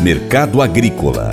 Mercado Agrícola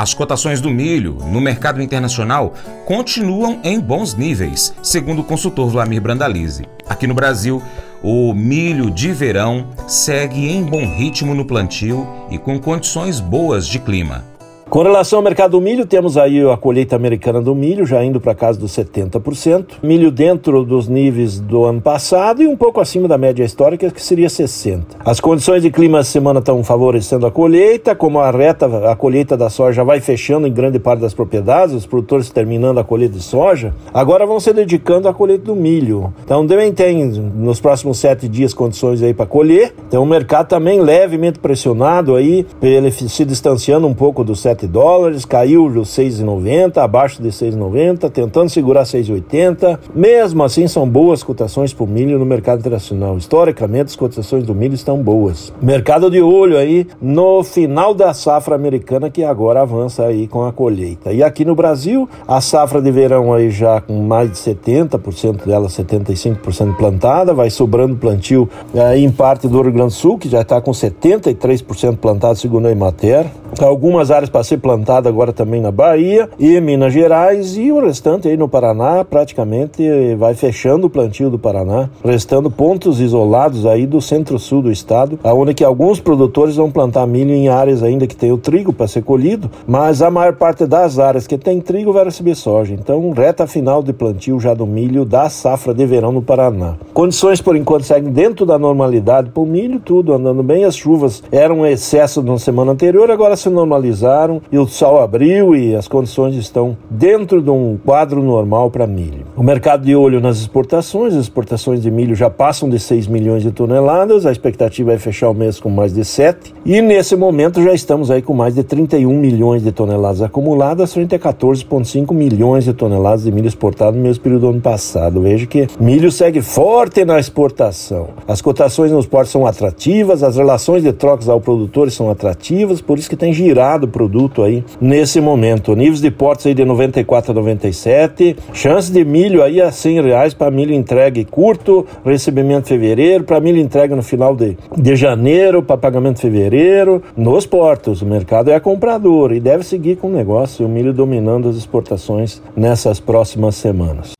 As cotações do milho no mercado internacional continuam em bons níveis, segundo o consultor Vlamir Brandalize. Aqui no Brasil, o milho de verão segue em bom ritmo no plantio e com condições boas de clima. Com relação ao mercado do milho, temos aí a colheita americana do milho já indo para casa dos 70%, milho dentro dos níveis do ano passado e um pouco acima da média histórica, que seria 60%. As condições de clima essa semana estão favorecendo a colheita, como a reta, a colheita da soja vai fechando em grande parte das propriedades, os produtores terminando a colheita de soja, agora vão se dedicando à colheita do milho. Então também tem nos próximos sete dias condições aí para colher, então o mercado também levemente pressionado aí, ele se distanciando um pouco do 7 7 dólares, caiu os 6,90, abaixo de 6,90, tentando segurar 6,80. Mesmo assim, são boas cotações para o milho no mercado internacional. Historicamente, as cotações do milho estão boas. Mercado de olho aí no final da safra americana que agora avança aí com a colheita. E aqui no Brasil, a safra de verão aí já com mais de 70% dela, 75% plantada, vai sobrando plantio aí em parte do Rio Grande do Sul, que já está com 73% plantado segundo a Emater. Algumas áreas para ser plantada agora também na Bahia e Minas Gerais e o restante aí no Paraná praticamente vai fechando o plantio do Paraná, restando pontos isolados aí do centro-sul do estado, aonde que alguns produtores vão plantar milho em áreas ainda que tem o trigo para ser colhido, mas a maior parte das áreas que tem trigo vai receber soja. Então, reta final de plantio já do milho da safra de verão no Paraná. Condições por enquanto seguem dentro da normalidade para o milho, tudo andando bem. As chuvas eram excesso na semana anterior, agora se normalizaram e o sol abriu e as condições estão dentro de um quadro normal para milho. O mercado de olho nas exportações, as exportações de milho já passam de 6 milhões de toneladas, a expectativa é fechar o mês com mais de 7, e nesse momento já estamos aí com mais de 31 milhões de toneladas acumuladas, frente a 14,5 milhões de toneladas de milho exportado no mesmo período do ano passado. Veja que milho segue forte na exportação. As cotações nos portos são atrativas, as relações de trocas ao produtor são atrativas, por isso que tem girado o produto aí nesse momento. Níveis de portos aí de 94 a 97, chance de milho aí a 100 reais para milho entregue curto, recebimento fevereiro, para milho entregue no final de, de janeiro, para pagamento fevereiro, nos portos. O mercado é comprador e deve seguir com o negócio, o milho dominando as exportações nessas próximas semanas.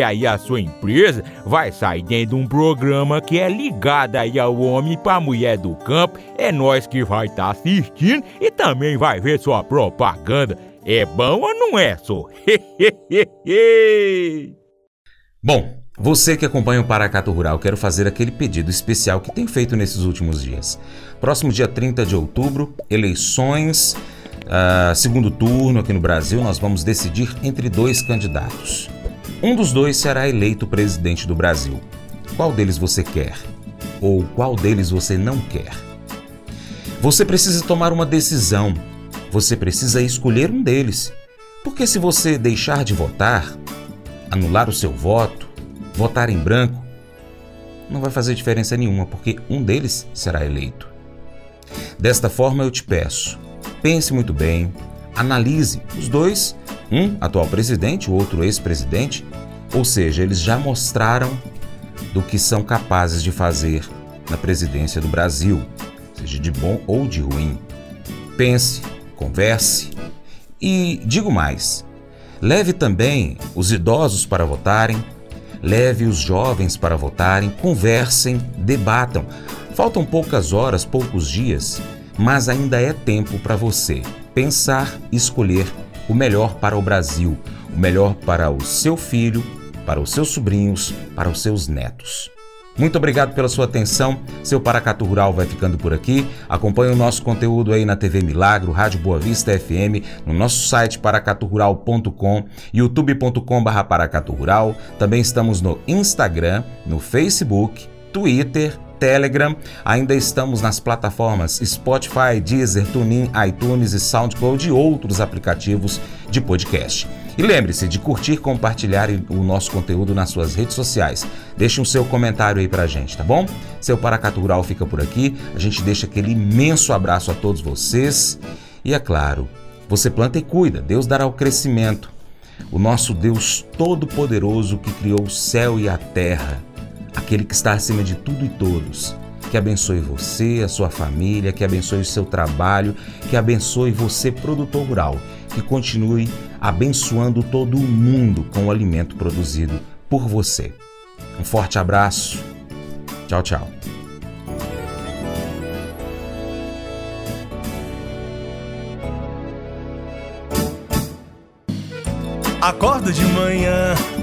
aí a sua empresa vai sair dentro de um programa que é ligado aí ao homem para mulher do campo. É nós que vai estar tá assistindo e também vai ver sua propaganda. É bom ou não é, só? bom, você que acompanha o Paracato Rural, quero fazer aquele pedido especial que tem feito nesses últimos dias. Próximo dia 30 de outubro, eleições, uh, segundo turno aqui no Brasil, nós vamos decidir entre dois candidatos. Um dos dois será eleito presidente do Brasil. Qual deles você quer? Ou qual deles você não quer? Você precisa tomar uma decisão. Você precisa escolher um deles. Porque se você deixar de votar, anular o seu voto, votar em branco, não vai fazer diferença nenhuma, porque um deles será eleito. Desta forma, eu te peço, pense muito bem, analise os dois, um atual presidente, o outro ex-presidente, ou seja, eles já mostraram do que são capazes de fazer na presidência do Brasil, seja de bom ou de ruim. Pense, converse e digo mais: leve também os idosos para votarem, Leve os jovens para votarem, conversem, debatam. Faltam poucas horas, poucos dias, mas ainda é tempo para você pensar e escolher o melhor para o Brasil, o melhor para o seu filho, para os seus sobrinhos, para os seus netos. Muito obrigado pela sua atenção. Seu Paracato Rural vai ficando por aqui. Acompanhe o nosso conteúdo aí na TV Milagro, Rádio Boa Vista FM, no nosso site paracaturural.com, youtube.com.br Paracato Rural. Também estamos no Instagram, no Facebook, Twitter, Telegram. Ainda estamos nas plataformas Spotify, Deezer, TuneIn, iTunes e SoundCloud e outros aplicativos de podcast. E lembre-se de curtir, compartilhar o nosso conteúdo nas suas redes sociais. Deixe um seu comentário aí pra gente, tá bom? Seu Paracato Rural fica por aqui. A gente deixa aquele imenso abraço a todos vocês. E é claro, você planta e cuida, Deus dará o crescimento. O nosso Deus Todo-Poderoso que criou o céu e a terra, aquele que está acima de tudo e todos, que abençoe você, a sua família, que abençoe o seu trabalho, que abençoe você, produtor rural que continue abençoando todo o mundo com o alimento produzido por você. Um forte abraço. Tchau, tchau. Acordo de manhã